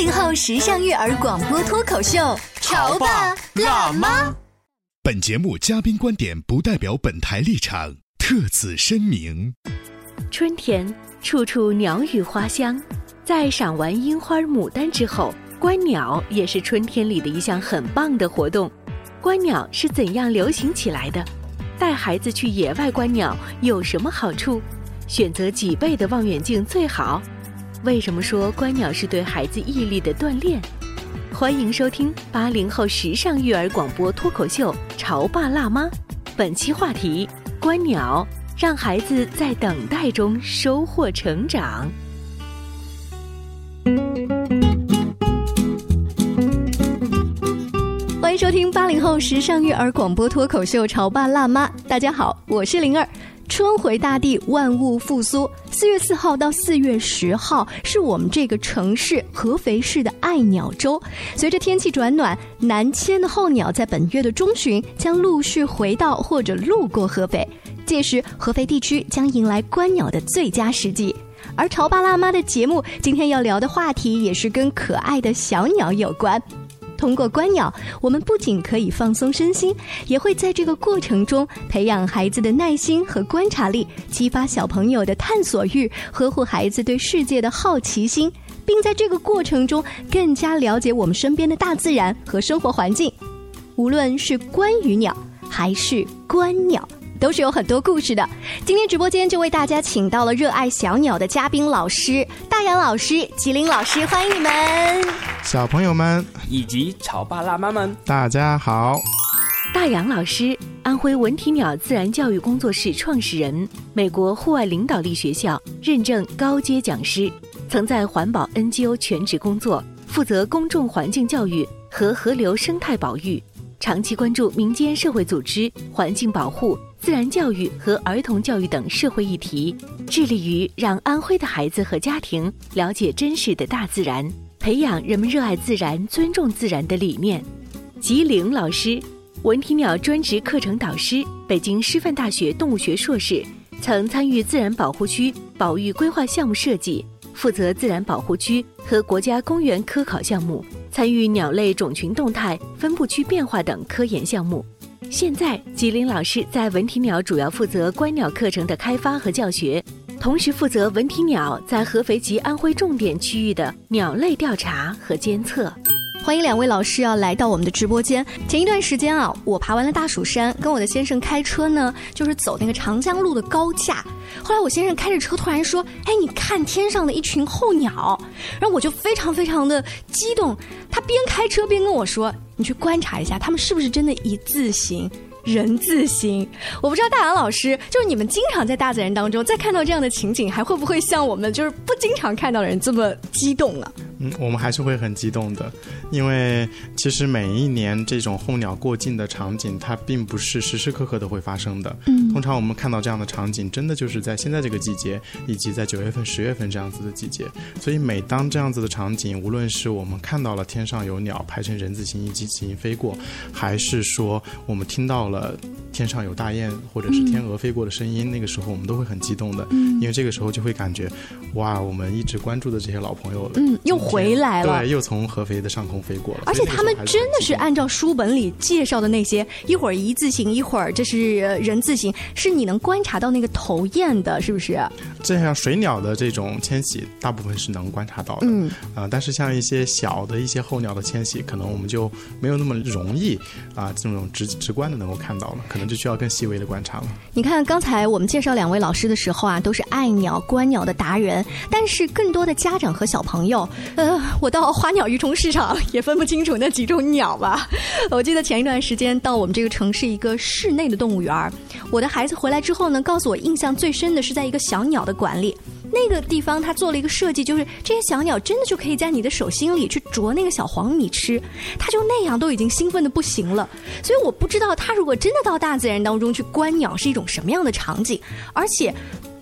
八零后时尚育儿广播脱口秀，潮爸辣妈。本节目嘉宾观点不代表本台立场，特此声明。春天，处处鸟语花香。在赏完樱花、牡丹之后，观鸟也是春天里的一项很棒的活动。观鸟是怎样流行起来的？带孩子去野外观鸟有什么好处？选择几倍的望远镜最好？为什么说观鸟是对孩子毅力的锻炼？欢迎收听八零后时尚育儿广播脱口秀《潮爸辣妈》，本期话题：观鸟，让孩子在等待中收获成长。欢迎收听八零后时尚育儿广播脱口秀《潮爸辣妈》，大家好，我是灵儿。春回大地，万物复苏。四月四号到四月十号是我们这个城市合肥市的爱鸟周。随着天气转暖，南迁的候鸟在本月的中旬将陆续回到或者路过合肥，届时合肥地区将迎来观鸟的最佳时机。而潮爸辣妈的节目今天要聊的话题也是跟可爱的小鸟有关。通过观鸟，我们不仅可以放松身心，也会在这个过程中培养孩子的耐心和观察力，激发小朋友的探索欲，呵护孩子对世界的好奇心，并在这个过程中更加了解我们身边的大自然和生活环境。无论是观鱼鸟还是观鸟，都是有很多故事的。今天直播间就为大家请到了热爱小鸟的嘉宾老师大杨老师、吉林老师，欢迎你们！小朋友们以及潮爸辣妈们，大家好。大杨老师，安徽文体鸟自然教育工作室创始人，美国户外领导力学校认证高阶讲师，曾在环保 NGO 全职工作，负责公众环境教育和河流生态保育，长期关注民间社会组织、环境保护、自然教育和儿童教育等社会议题，致力于让安徽的孩子和家庭了解真实的大自然。培养人们热爱自然、尊重自然的理念。吉玲老师，文体鸟专职课程导师，北京师范大学动物学硕士，曾参与自然保护区保育规划项目设计，负责自然保护区和国家公园科考项目，参与鸟类种群动态、分布区变化等科研项目。现在，吉林老师在文体鸟主要负责观鸟课程的开发和教学。同时负责文体鸟在合肥及安徽重点区域的鸟类调查和监测。欢迎两位老师要来到我们的直播间。前一段时间啊，我爬完了大蜀山，跟我的先生开车呢，就是走那个长江路的高架。后来我先生开着车突然说：“哎，你看天上的一群候鸟。”然后我就非常非常的激动。他边开车边跟我说：“你去观察一下，他们是不是真的一字形。”人字形，我不知道大杨老师，就是你们经常在大自然当中，再看到这样的情景，还会不会像我们就是不经常看到的人这么激动啊？嗯，我们还是会很激动的，因为其实每一年这种候鸟过境的场景，它并不是时时刻刻都会发生的。嗯，通常我们看到这样的场景，真的就是在现在这个季节，以及在九月份、十月份这样子的季节。所以每当这样子的场景，无论是我们看到了天上有鸟排成人字形一级形飞过，还是说我们听到了天上有大雁或者是天鹅飞过的声音，那个时候我们都会很激动的。嗯，因为这个时候就会感觉，哇，我们一直关注的这些老朋友，嗯，又。回来了。对，又从合肥的上空飞过了。而且他们真的是按照书本里介绍的那些，一会儿一字形，一会儿这是人字形，是你能观察到那个头雁的，是不是？这样水鸟的这种迁徙，大部分是能观察到的。嗯，啊，但是像一些小的一些候鸟的迁徙，可能我们就没有那么容易啊，这种直直观的能够看到了，可能就需要更细微的观察了。你看，刚才我们介绍两位老师的时候啊，都是爱鸟、观鸟的达人，但是更多的家长和小朋友，呃，我到花鸟鱼虫市场也分不清楚那几种鸟吧。我记得前一段时间到我们这个城市一个室内的动物园，我的孩子回来之后呢，告诉我印象最深的是在一个小鸟的馆里。那个地方他做了一个设计，就是这些小鸟真的就可以在你的手心里去啄那个小黄米吃，它就那样都已经兴奋的不行了。所以我不知道他如果真的到大自然当中去观鸟是一种什么样的场景，而且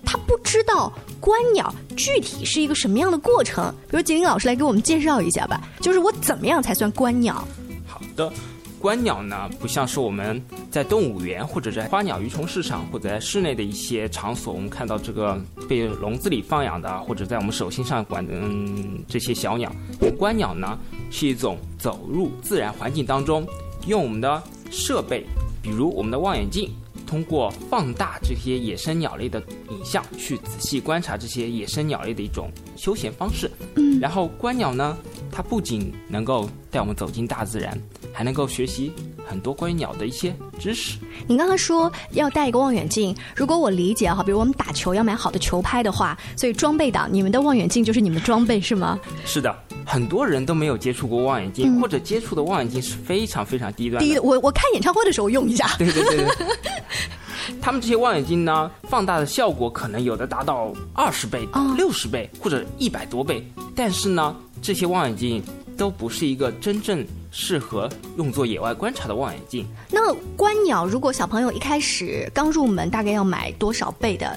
他不知道观鸟具体是一个什么样的过程。比如吉林老师来给我们介绍一下吧，就是我怎么样才算观鸟？好的。观鸟呢，不像是我们在动物园或者在花鸟鱼虫市场或者在室内的一些场所，我们看到这个被笼子里放养的，或者在我们手心上管的嗯这些小鸟。观鸟呢，是一种走入自然环境当中，用我们的设备，比如我们的望远镜，通过放大这些野生鸟类的影像，去仔细观察这些野生鸟类的一种休闲方式。嗯，然后观鸟呢，它不仅能够带我们走进大自然。还能够学习很多关于鸟的一些知识。你刚刚说要带一个望远镜，如果我理解哈，比如我们打球要买好的球拍的话，所以装备党，你们的望远镜就是你们的装备是吗？是的，很多人都没有接触过望远镜，或者接触的望远镜是非常非常低端。低，我我看演唱会的时候用一下。对对对对。他们这些望远镜呢，放大的效果可能有的达到二十倍、六十倍或者一百多倍，但是呢，这些望远镜都不是一个真正。适合用作野外观察的望远镜。那观鸟，如果小朋友一开始刚入门，大概要买多少倍的？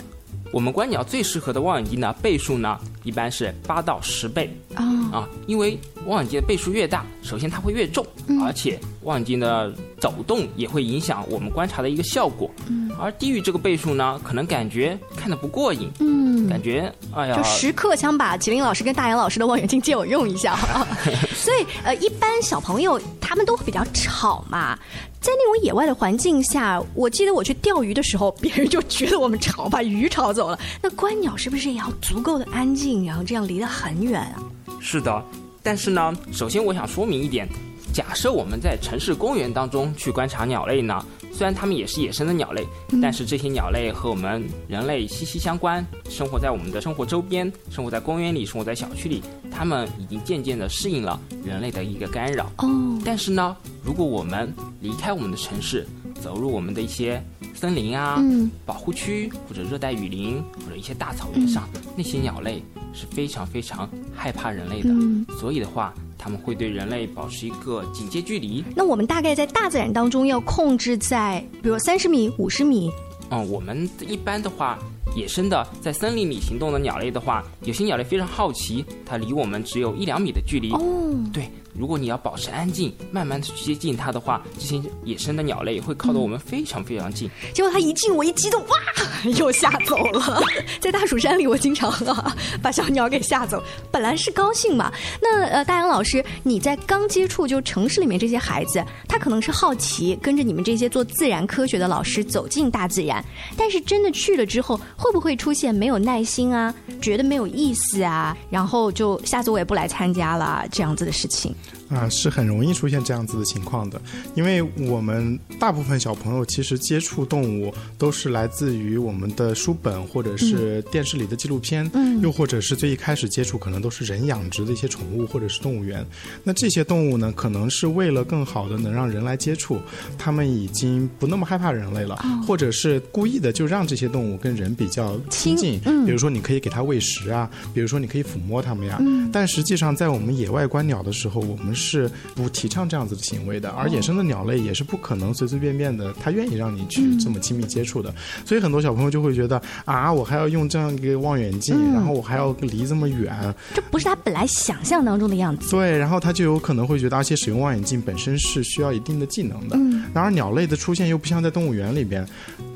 我们观鸟最适合的望远镜呢，倍数呢一般是八到十倍啊啊，因为望远镜的倍数越大，首先它会越重，而且望远镜的走动也会影响我们观察的一个效果。而低于这个倍数呢，可能感觉看的不过瘾，嗯，感觉哎呀，就时刻想把麒麟老师跟大杨老师的望远镜借我用一下。所以呃，一般小朋友他们都会比较吵嘛。在那种野外的环境下，我记得我去钓鱼的时候，别人就觉得我们吵，把鱼吵走了。那观鸟是不是也要足够的安静，然后这样离得很远啊？是的，但是呢，首先我想说明一点，假设我们在城市公园当中去观察鸟类呢。虽然它们也是野生的鸟类，但是这些鸟类和我们人类息息相关，生活在我们的生活周边，生活在公园里，生活在小区里，它们已经渐渐的适应了人类的一个干扰。哦，但是呢，如果我们离开我们的城市，走入我们的一些森林啊、保护区或者热带雨林或者一些大草原上，那些鸟类是非常非常害怕人类的，所以的话。它们会对人类保持一个警戒距离。那我们大概在大自然当中要控制在，比如三十米、五十米。嗯，我们一般的话，野生的在森林里行动的鸟类的话，有些鸟类非常好奇，它离我们只有一两米的距离。哦，对。如果你要保持安静，慢慢的去接近它的话，这些野生的鸟类会靠得我们非常非常近。结果它一近，我一激动，哇，又吓走了。在大蜀山里，我经常啊把小鸟给吓走。本来是高兴嘛。那呃，大杨老师，你在刚接触就城市里面这些孩子，他可能是好奇，跟着你们这些做自然科学的老师走进大自然。但是真的去了之后，会不会出现没有耐心啊，觉得没有意思啊，然后就下次我也不来参加了这样子的事情？啊，是很容易出现这样子的情况的，因为我们大部分小朋友其实接触动物都是来自于我们的书本或者是电视里的纪录片，嗯，又或者是最一开始接触可能都是人养殖的一些宠物或者是动物园。那这些动物呢，可能是为了更好的能让人来接触，他们已经不那么害怕人类了，或者是故意的就让这些动物跟人比较亲近，嗯，比如说你可以给它喂食啊，比如说你可以抚摸它们呀，嗯，但实际上在我们野外观鸟的时候，我们是。是不提倡这样子的行为的，而野生的鸟类也是不可能随随便便的，它愿意让你去这么亲密接触的。所以很多小朋友就会觉得啊，我还要用这样一个望远镜，然后我还要离这么远，这不是他本来想象当中的样子。对，然后他就有可能会觉得，而且使用望远镜本身是需要一定的技能的。嗯。然而鸟类的出现又不像在动物园里边。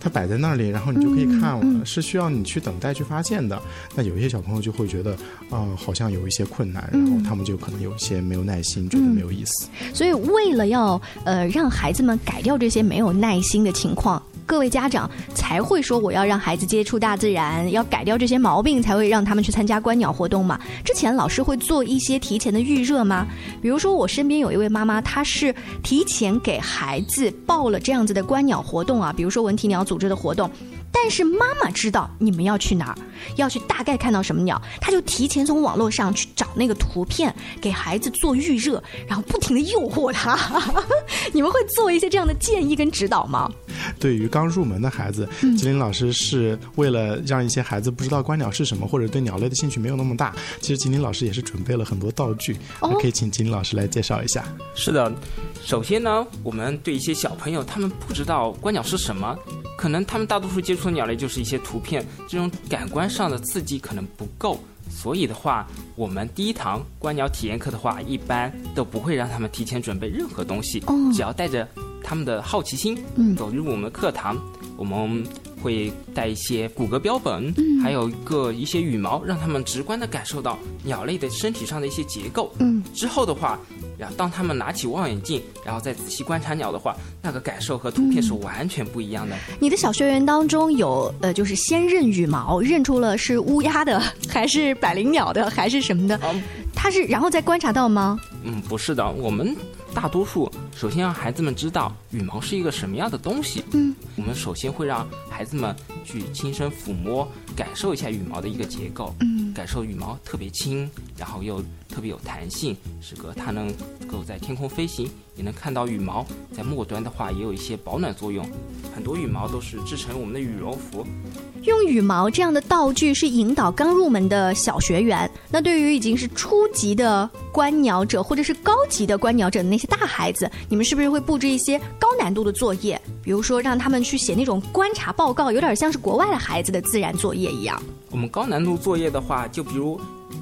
它摆在那里，然后你就可以看了，是需要你去等待去发现的。那有一些小朋友就会觉得，啊、好像有一些困难，然后他们就可能有一些没有耐心，觉得没有意思。所以为了要呃让孩子们改掉这些没有耐心的情况。各位家长才会说我要让孩子接触大自然，要改掉这些毛病，才会让他们去参加观鸟活动嘛。之前老师会做一些提前的预热吗？比如说我身边有一位妈妈，她是提前给孩子报了这样子的观鸟活动啊，比如说文体鸟组织的活动。但是妈妈知道你们要去哪儿，要去大概看到什么鸟，她就提前从网络上去找那个图片，给孩子做预热，然后不停的诱惑他。你们会做一些这样的建议跟指导吗？对于刚入门的孩子，吉林老师是为了让一些孩子不知道观鸟是什么，或者对鸟类的兴趣没有那么大，其实吉林老师也是准备了很多道具，哦可以请吉林老师来介绍一下。是的，首先呢，我们对一些小朋友，他们不知道观鸟是什么，可能他们大多数接触的鸟类就是一些图片，这种感官上的刺激可能不够。所以的话，我们第一堂观鸟体验课的话，一般都不会让他们提前准备任何东西，哦。只要带着他们的好奇心，嗯。走入我们的课堂，我们会带一些骨骼标本，还有一个一些羽毛，让他们直观的感受到鸟类的身体上的一些结构。嗯，之后的话，然后当他们拿起望远镜，然后再仔细观察鸟的话，那个感受和图片是完全不一样的。你的小学员当中有呃，就是先认羽毛，认出了是乌鸦的，还是百灵鸟的，还是什么的？嗯他是然后再观察到吗？嗯，不是的，我们大多数首先让孩子们知道羽毛是一个什么样的东西。嗯，我们首先会让孩子们去亲身抚摸，感受一下羽毛的一个结构。嗯，感受羽毛特别轻，然后又特别有弹性，使得它能够在天空飞行，也能看到羽毛在末端的话也有一些保暖作用。很多羽毛都是制成我们的羽绒服。用羽毛这样的道具是引导刚入门的小学员。那对于已经是初级的观鸟者或者是高级的观鸟者的那些大孩子，你们是不是会布置一些高难度的作业？比如说让他们去写那种观察报告，有点像是国外的孩子的自然作业一样。我们高难度作业的话，就比如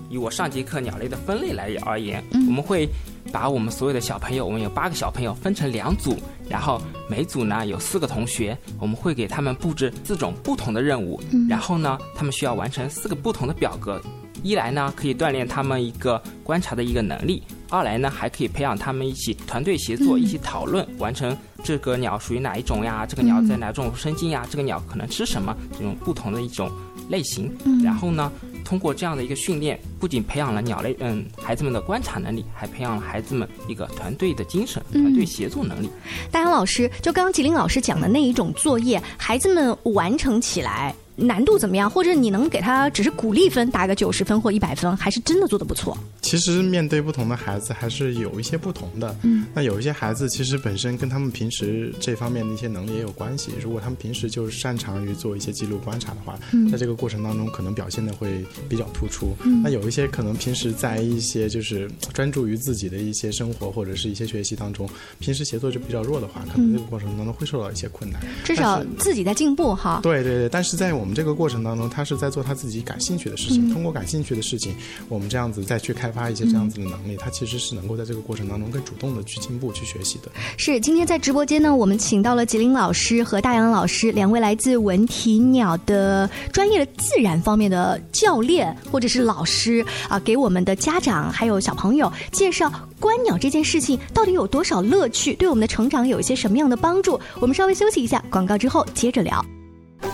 以我上节课鸟类的分类来而言，我们会把我们所有的小朋友，我们有八个小朋友分成两组，然后每组呢有四个同学，我们会给他们布置四种不同的任务，然后呢，他们需要完成四个不同的表格。一来呢，可以锻炼他们一个观察的一个能力；二来呢，还可以培养他们一起团队协作、一起讨论，完成这个鸟属于哪一种呀？这个鸟在哪种生境呀？这个鸟可能吃什么？这种不同的一种类型。然后呢，通过这样的一个训练，不仅培养了鸟类嗯孩子们的观察能力，还培养了孩子们一个团队的精神、团队协作能力。大杨老师，就刚刚吉林老师讲的那一种作业，孩子们完成起来难度怎么样？或者你能给他只是鼓励分，打个九十分或一百分，还是真的做的不错？其实面对不同的孩子，还是有一些不同的。嗯，那有一些孩子其实本身跟他们平时这方面的一些能力也有关系。如果他们平时就是擅长于做一些记录观察的话，嗯在这个过程当中可能表现的会比较突出。嗯那有一些可能平时在一些就是专注于自己的一些生活或者是一些学习当中，平时协作就比较弱的话，可能这个过程当中会受到一些困难。至少自己在进步哈。对对对，但是在我们这个过程当中，他是在做他自己感兴趣的事情。嗯通过感兴趣的事情，我们这样子再去开发一些这样子的能力，他其实是能够在这个过程当中更主动的去进步、去学习的。是，今天在直播间呢，我们请到了吉林老师和大洋老师两位来自文体鸟的专业的自然方面的教练或者是老师啊，给我们的家长还有小朋友介绍观鸟这件事情到底有多少乐趣，对我们的成长有一些什么样的帮助。我们稍微休息一下，广告之后接着聊。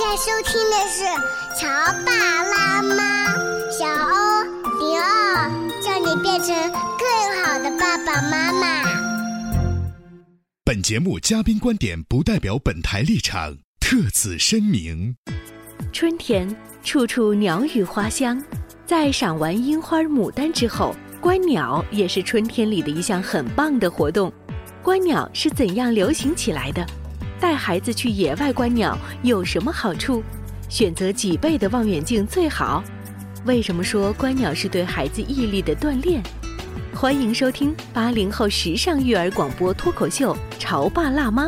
你在收听的是《乔爸拉妈》，小欧零二，叫你变成更好的爸爸妈妈。本节目嘉宾观点不代表本台立场，特此声明。春天，处处鸟语花香。在赏完樱花、牡丹之后，观鸟也是春天里的一项很棒的活动。观鸟是怎样流行起来的？带孩子去野外观鸟有什么好处？选择几倍的望远镜最好？为什么说观鸟是对孩子毅力的锻炼？欢迎收听八零后时尚育儿广播脱口秀《潮爸辣妈》，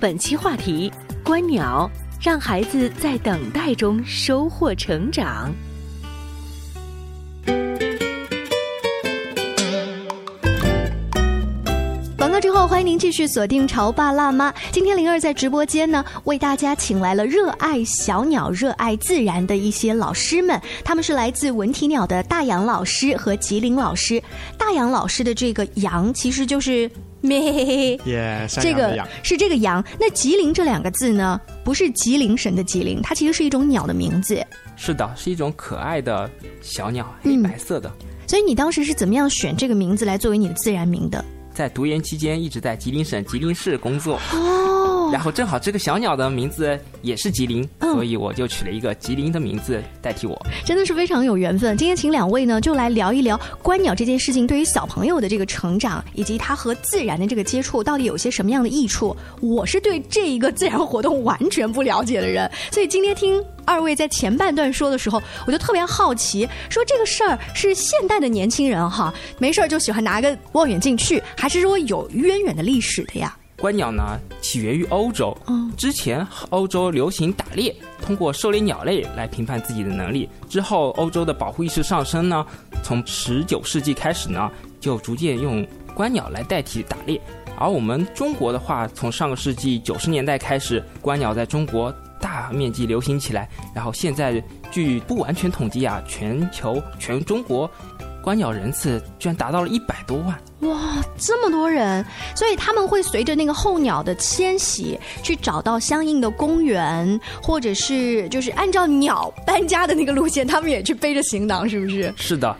本期话题：观鸟。让孩子在等待中收获成长。后，欢迎您继续锁定《潮爸辣妈》。今天灵儿在直播间呢，为大家请来了热爱小鸟、热爱自然的一些老师们，他们是来自文体鸟的大杨老师和吉林老师。大杨老师的这个“杨”其实就是。咩，这个是这个羊。那吉林这两个字呢，不是吉林省的吉林，它其实是一种鸟的名字。是的，是一种可爱的小鸟，黑白色的。所以你当时是怎么样选这个名字来作为你的自然名的？在读研期间，一直在吉林省吉林市工作。然后正好这个小鸟的名字也是吉林，所以我就取了一个吉林的名字代替我。真的是非常有缘分。今天请两位呢，就来聊一聊观鸟这件事情对于小朋友的这个成长，以及他和自然的这个接触到底有些什么样的益处。我是对这一个自然活动完全不了解的人，所以今天听。二位在前半段说的时候，我就特别好奇，说这个事儿是现代的年轻人哈，没事儿就喜欢拿个望远镜去，还是说有渊源的历史的呀？观鸟呢，起源于欧洲，嗯，之前欧洲流行打猎，通过狩猎鸟类来评判自己的能力。之后，欧洲的保护意识上升呢，从十九世纪开始呢，就逐渐用观鸟来代替打猎。而我们中国的话，从上个世纪九十年代开始，观鸟在中国。大面积流行起来，然后现在据不完全统计啊，全球全中国观鸟人次居然达到了一百多万！哇，这么多人！所以他们会随着那个候鸟的迁徙，去找到相应的公园，或者是就是按照鸟搬家的那个路线，他们也去背着行囊，是不是？是的，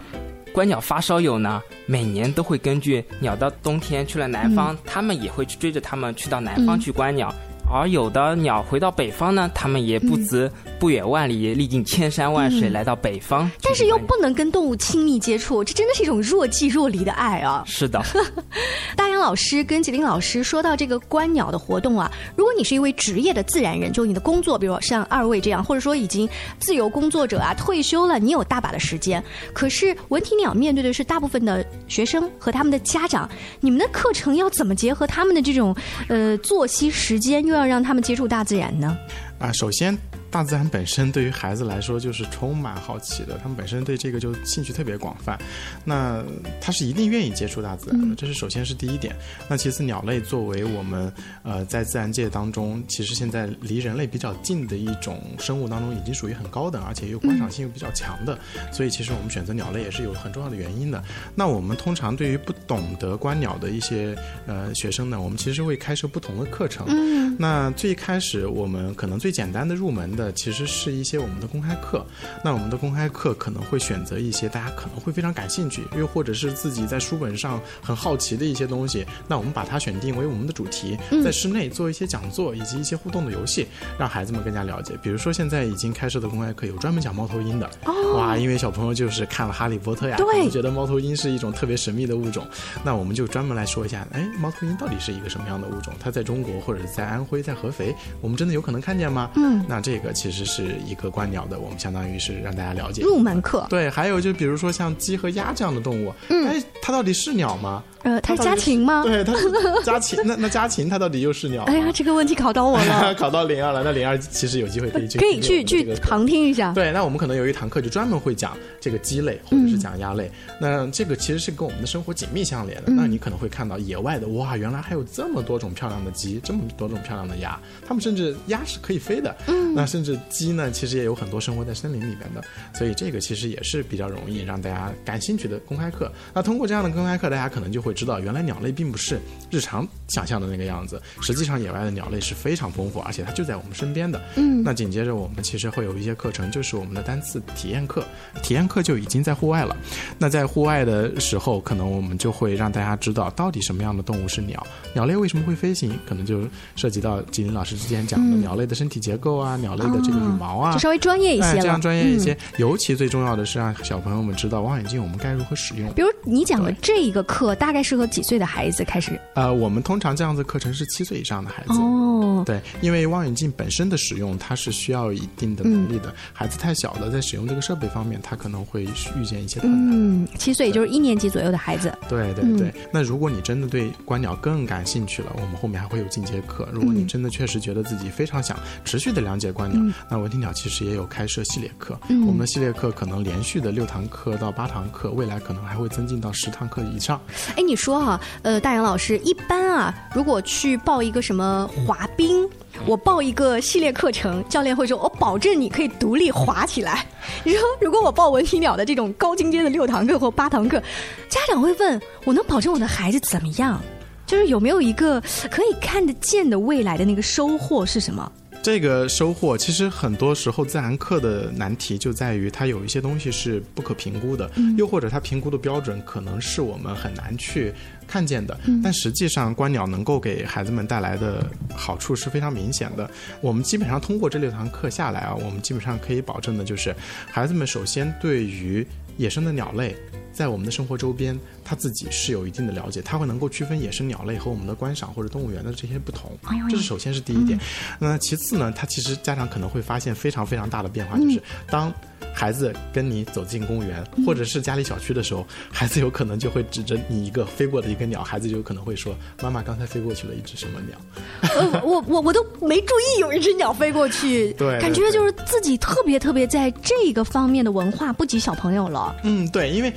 观鸟发烧友呢，每年都会根据鸟到冬天去了南方，他们也会去追着他们去到南方去观鸟。而有的鸟回到北方呢，它们也不辞不远万里，历尽千山万水来到北方，但是又不能跟动物亲密接触，这真的是一种若即若离的爱啊！是的，大杨老师跟吉林老师说到这个观鸟的活动啊，如果你是一位职业的自然人，就你的工作，比如像二位这样，或者说已经自由工作者啊，退休了，你有大把的时间。可是文体鸟面对的是大部分的学生和他们的家长，你们的课程要怎么结合他们的这种呃作息时间，又要？让他们接触大自然呢？啊，首先。大自然本身对于孩子来说就是充满好奇的，他们本身对这个就兴趣特别广泛，那他是一定愿意接触大自然的，这是首先是第一点。那其次，鸟类作为我们呃在自然界当中，其实现在离人类比较近的一种生物当中，已经属于很高等，而且又观赏性又比较强的，所以其实我们选择鸟类也是有很重要的原因的。那我们通常对于不懂得观鸟的一些呃学生呢，我们其实会开设不同的课程。嗯，那最开始我们可能最简单的入门的。呃，其实是一些我们的公开课。那我们的公开课可能会选择一些大家可能会非常感兴趣，又或者是自己在书本上很好奇的一些东西。那我们把它选定为我们的主题，在室内做一些讲座以及一些互动的游戏，让孩子们更加了解。比如说现在已经开设的公开课有专门讲猫头鹰的，哇，因为小朋友就是看了《哈利波特》呀，对，觉得猫头鹰是一种特别神秘的物种。那我们就专门来说一下，哎，猫头鹰到底是一个什么样的物种？它在中国或者是在安徽、在合肥，我们真的有可能看见吗？嗯，那这个。其实是一个观鸟的，我们相当于是让大家了解入门课。对，还有就比如说像鸡和鸭这样的动物，哎，它到底是鸟吗？呃，它是家禽吗？对，它是家禽。那那家禽它到底又是鸟？哎呀，这个问题考到我了，考到零二了。那零二其实有机会可以去可以去去旁听一下。对，那我们可能有一堂课就专门会讲这个鸡类，或者是讲鸭类。那这个其实是跟我们的生活紧密相连的。那你可能会看到野外的，哇，原来还有这么多种漂亮的鸡，这么多种漂亮的鸭。它们甚至鸭是可以飞的。嗯。那甚至鸡呢，其实也有很多生活在森林里面的。所以这个其实也是比较容易让大家感兴趣的公开课。那通过这样的公开课，大家可能就会。会知道，原来鸟类并不是日常想象的那个样子。实际上，野外的鸟类是非常丰富，而且它就在我们身边的。嗯，那紧接着我们其实会有一些课程，就是我们的单次体验课。体验课就已经在户外了。那在户外的时候，可能我们就会让大家知道到底什么样的动物是鸟，鸟类为什么会飞行，可能就涉及到吉林老师之前讲的鸟类的身体结构啊，鸟类的这个羽毛啊，就稍微专业一些了。这样专业一些，尤其最重要的是让小朋友们知道望远镜我们该如何使用。比如你讲的这一个课，大概适合几岁的孩子开始？呃，我们通常这样子课程是七岁以上的孩子。哦，对，因为望远镜本身的使用，它是需要一定的能力的。孩子太小了，在使用这个设备方面，他可能会遇见一些困难。嗯，七岁也就是一年级左右的孩子。对对对。那如果你真的对观鸟更感兴趣了，我们后面还会有进阶课。如果你真的确实觉得自己非常想持续的了解观鸟，那文体鸟其实也有开设系列课。我们的系列课可能连续的六堂课到八堂课，未来可能还会增进到十堂课以上。哎，你说哈，呃，大杨老师，一般啊，如果去报一个什么滑冰，我报一个系列课程，教练会说，我保证你可以独立滑起来。你说，如果我报文体鸟的这种高精尖的六堂课或八堂课，家长会问我能保证我的孩子怎么样？就是有没有一个可以看得见的未来的那个收获是什么？这个收获其实很多时候自然课的难题就在于它有一些东西是不可评估的，又或者它评估的标准可能是我们很难去看见的。但实际上，观鸟能够给孩子们带来的好处是非常明显的。我们基本上通过这六堂课下来啊，我们基本上可以保证的就是，孩子们首先对于野生的鸟类。在我们的生活周边，他自己是有一定的了解，他会能够区分野生鸟类和我们的观赏或者动物园的这些不同，这是首先是第一点。那其次呢，他其实家长可能会发现非常非常大的变化，就是当孩子跟你走进公园或者是家里小区的时候，孩子有可能就会指着你一个飞过的一个鸟，孩子就有可能会说：“妈妈，刚才飞过去了一只什么鸟？”呃，我 我我都没注意有一只鸟飞过去，对，感觉就是自己特别特别在这个方面的文化不及小朋友了。嗯，对，因为。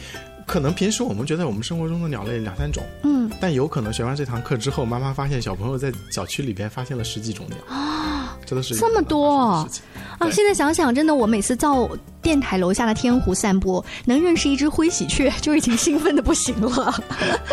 可能平时我们觉得我们生活中的鸟类两三种，嗯，但有可能学完这堂课之后，妈妈发现小朋友在小区里边发现了十几种鸟啊，真的是这么多啊！现在想想，真的，我每次到电台楼下的天湖散步，能认识一只灰喜鹊，就已经兴奋的不行了。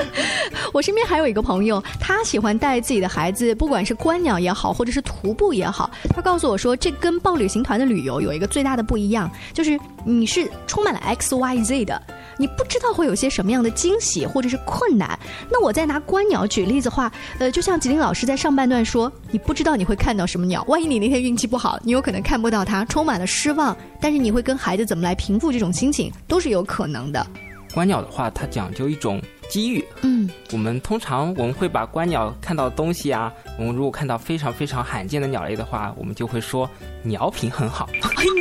我身边还有一个朋友，他喜欢带自己的孩子，不管是观鸟也好，或者是徒步也好，他告诉我说，这跟报旅行团的旅游有一个最大的不一样，就是你是充满了 X Y Z 的。你不知道会有些什么样的惊喜或者是困难。那我再拿观鸟举例子话，呃，就像吉林老师在上半段说，你不知道你会看到什么鸟，万一你那天运气不好，你有可能看不到它，充满了失望。但是你会跟孩子怎么来平复这种心情，都是有可能的。观鸟的话，它讲究一种机遇。嗯，我们通常我们会把观鸟看到东西啊，我们如果看到非常非常罕见的鸟类的话，我们就会说鸟品很好。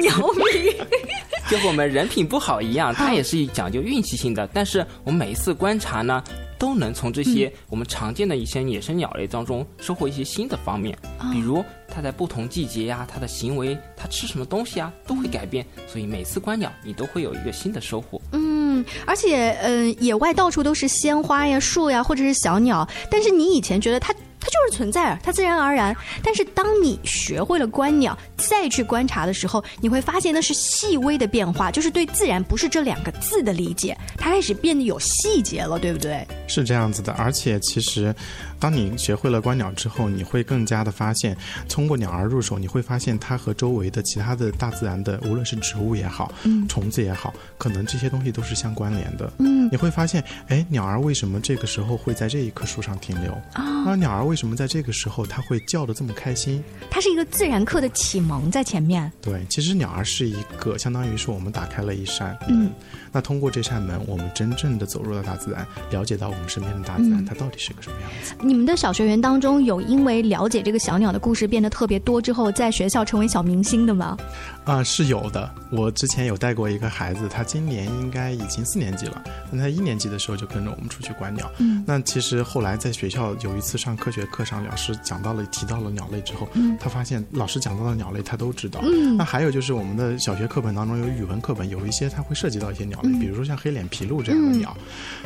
鸟品。就和我们人品不好一样，它也是讲究运气性的。但是我们每一次观察呢，都能从这些我们常见的一些野生鸟类当中收获一些新的方面。比如它在不同季节呀，它的行为，它吃什么东西啊，都会改变。所以每次观鸟，你都会有一个新的收获。嗯，而且嗯，野外到处都是鲜花呀、树呀，或者是小鸟，但是你以前觉得它。它就是存在，它自然而然。但是当你学会了观鸟，再去观察的时候，你会发现那是细微的变化，就是对自然不是这两个字的理解，它开始变得有细节了，对不对？是这样子的，而且其实。当你学会了观鸟之后，你会更加的发现，通过鸟儿入手，你会发现它和周围的其他的大自然的，无论是植物也好，虫子也好，可能这些东西都是相关联的。嗯，你会发现，哎，鸟儿为什么这个时候会在这一棵树上停留？啊，鸟儿为什么在这个时候它会叫的这么开心？它是一个自然课的启蒙在前面。对，其实鸟儿是一个，相当于是我们打开了一扇门。那通过这扇门，我们真正的走入了大自然，了解到我们身边的大自然，它到底是个什么样子。你们的小学员当中有因为了解这个小鸟的故事变得特别多之后，在学校成为小明星的吗？啊，是有的。我之前有带过一个孩子，他今年应该已经四年级了。那他一年级的时候就跟着我们出去观鸟。嗯。那其实后来在学校有一次上科学学课上老师讲到了提到了鸟类之后，嗯他发现老师讲到的鸟类他都知道。嗯那还有就是我们的小学课本当中有语文课本有一些它会涉及到一些鸟类，嗯比如说像黑脸琵鹭这样的鸟。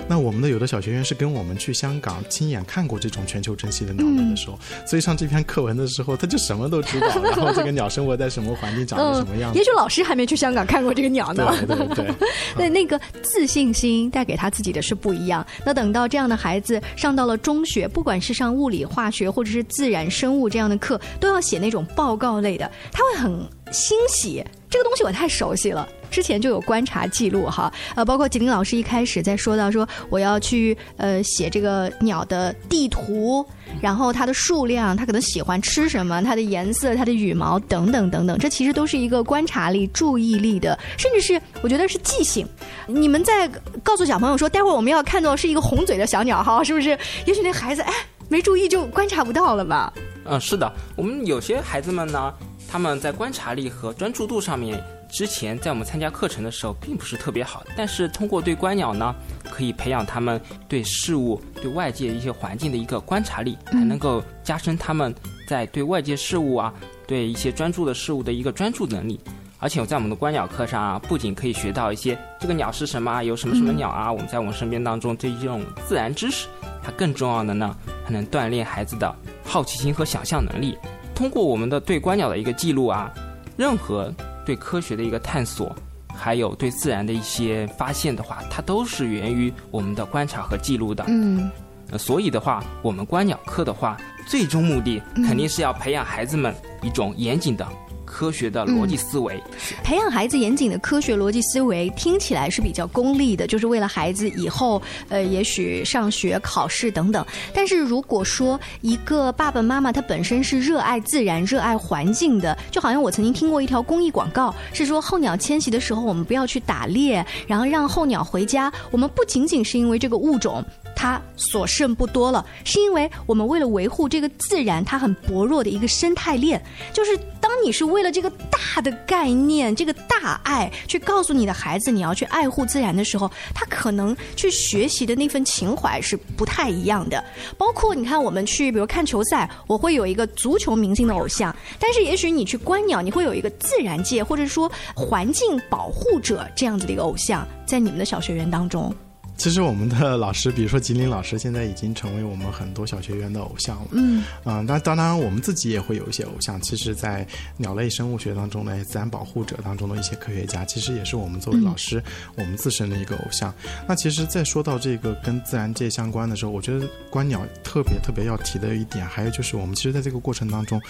那我们的有的小学员是跟我们去香港亲眼看过这种全球珍稀的鸟类的时候，所以上这篇课文的时候他就什么都知道，然后这个鸟生活在什么环境，长得什么样子。嗯也许老师还没去香港看过这个鸟呢。对 对对。对，那个自信心带给他自己的是不一样。那等到这样的孩子上到了中学，不管是上物理、化学或者是自然、生物这样的课，都要写那种报告类的，他会很欣喜。这个东西我太熟悉了，之前就有观察记录哈，呃，包括吉林老师一开始在说到说我要去呃写这个鸟的地图，然后它的数量，它可能喜欢吃什么，它的颜色、它的羽毛等等等等，这其实都是一个观察力、注意力的，甚至是我觉得是记性。你们在告诉小朋友说，待会儿我们要看到是一个红嘴的小鸟哈，是不是？也许那孩子哎没注意就观察不到了吧？嗯，是的，我们有些孩子们呢，他们在观察力和专注度上面，之前在我们参加课程的时候并不是特别好，但是通过对观鸟呢，可以培养他们对事物、对外界一些环境的一个观察力，还能够加深他们在对外界事物啊、对一些专注的事物的一个专注能力。而且我在我们的观鸟课上啊，不仅可以学到一些这个鸟是什么，有什么什么鸟啊，我们在我们身边当中对这种自然知识，它更重要的呢，还能锻炼孩子的好奇心和想象能力。通过我们的对观鸟的一个记录啊，任何对科学的一个探索，还有对自然的一些发现的话，它都是源于我们的观察和记录的。嗯，呃，所以的话，我们观鸟课的话，最终目的肯定是要培养孩子们一种严谨的。科学的逻辑思维，培养孩子严谨的科学逻辑思维，听起来是比较功利的，就是为了孩子以后呃，也许上学、考试等等。但是如果说一个爸爸妈妈他本身是热爱自然、热爱环境的，就好像我曾经听过一条公益广告，是说候鸟迁徙的时候，我们不要去打猎，然后让候鸟回家。我们不仅仅是因为这个物种它所剩不多了，是因为我们为了维护这个自然它很薄弱的一个生态链，就是当你是为了这个大的概念、这个大爱去告诉你的孩子你要去爱护自然的时候，他可能去学习的那份情怀是不太一样的。包括你看，我们去比如看球赛，我会有一个足球明星的偶像，但是也许你去观鸟，你会有一个自然界或者说环境保护者这样子的一个偶像，在你们的小学员当中。其实我们的老师，比如说吉林老师，现在已经成为我们很多小学员的偶像了。嗯，啊、那当然我们自己也会有一些偶像。其实，在鸟类生物学当中呢，自然保护者当中的一些科学家，其实也是我们作为老师，我们自身的一个偶像。那其实，在说到这个跟自然界相关的时候，我觉得观鸟特别特别要提的一点，还有就是我们其实在这个过程当中，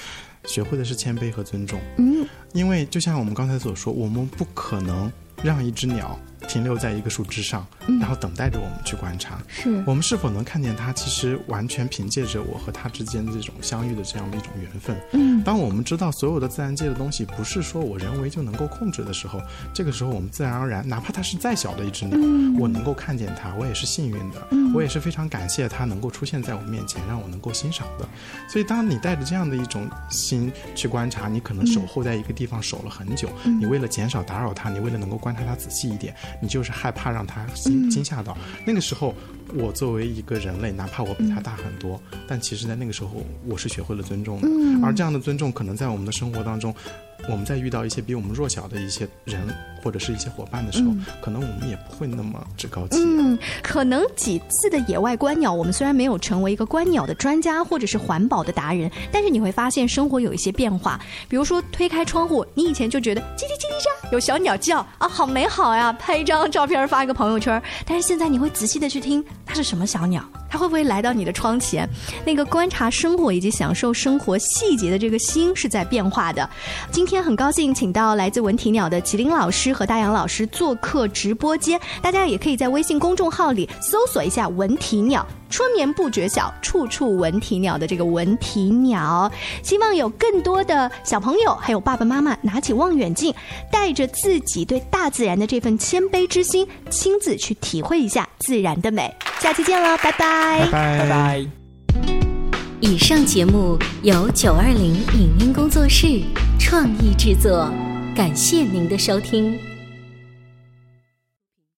学会的是谦卑和尊重。嗯，因为就像我们刚才所说，我们不可能让一只鸟停留在一个树枝上，嗯。然后等待着我们去观察。是。我们是否能看见它，其实完全凭借着我和它之间的这种相遇的这样的一种缘分。嗯。当我们知道所有的自然界的东西不是说我人为就能够控制的时候，这个时候我们自然而然，哪怕它是再小的一只鸟，嗯。我能够看见它，我也是幸运的，嗯。我也是非常感谢它能够出现在我面前，让我能够欣赏的。所以，当你带着这样的一种心去观察，你可能守候在一个地方守了很久，嗯。你为了减少打扰它，你为了能够观察它仔细一点，你就是害怕让他惊惊吓到。那个时候，我作为一个人类，哪怕我比他大很多，但其实在那个时候，我是学会了尊重的。嗯而这样的尊重，可能在我们的生活当中，我们在遇到一些比我们弱小的一些人或者是一些伙伴的时候，嗯可能我们也不会那么趾高气扬。嗯，可能几次的野外观鸟，我们虽然没有成为一个观鸟的专家或者是环保的达人，但是你会发现生活有一些变化。比如说推开窗户，你以前就觉得叽叽叽叽喳有小鸟叫啊，好美好呀，拍一张照片发一个朋友圈。但是现在你会仔细的去听，是什么小鸟？它会不会来到你的窗前？那个观察生活以及享受生活细节的这个心是在变化的。今天很高兴请到来自文体鸟的麒麟老师和大洋老师做客直播间，大家也可以在微信公众号里搜索一下“文体鸟”，春眠不觉晓，处处闻啼鸟的这个闻啼鸟。希望有更多的小朋友还有爸爸妈妈拿起望远镜，带着自己对大自然的这份谦卑之心，亲自去体会一下自然的美。下期见了，拜拜，拜拜，拜拜。以上节目由九二零影音工作室创意制作，感谢您的收听。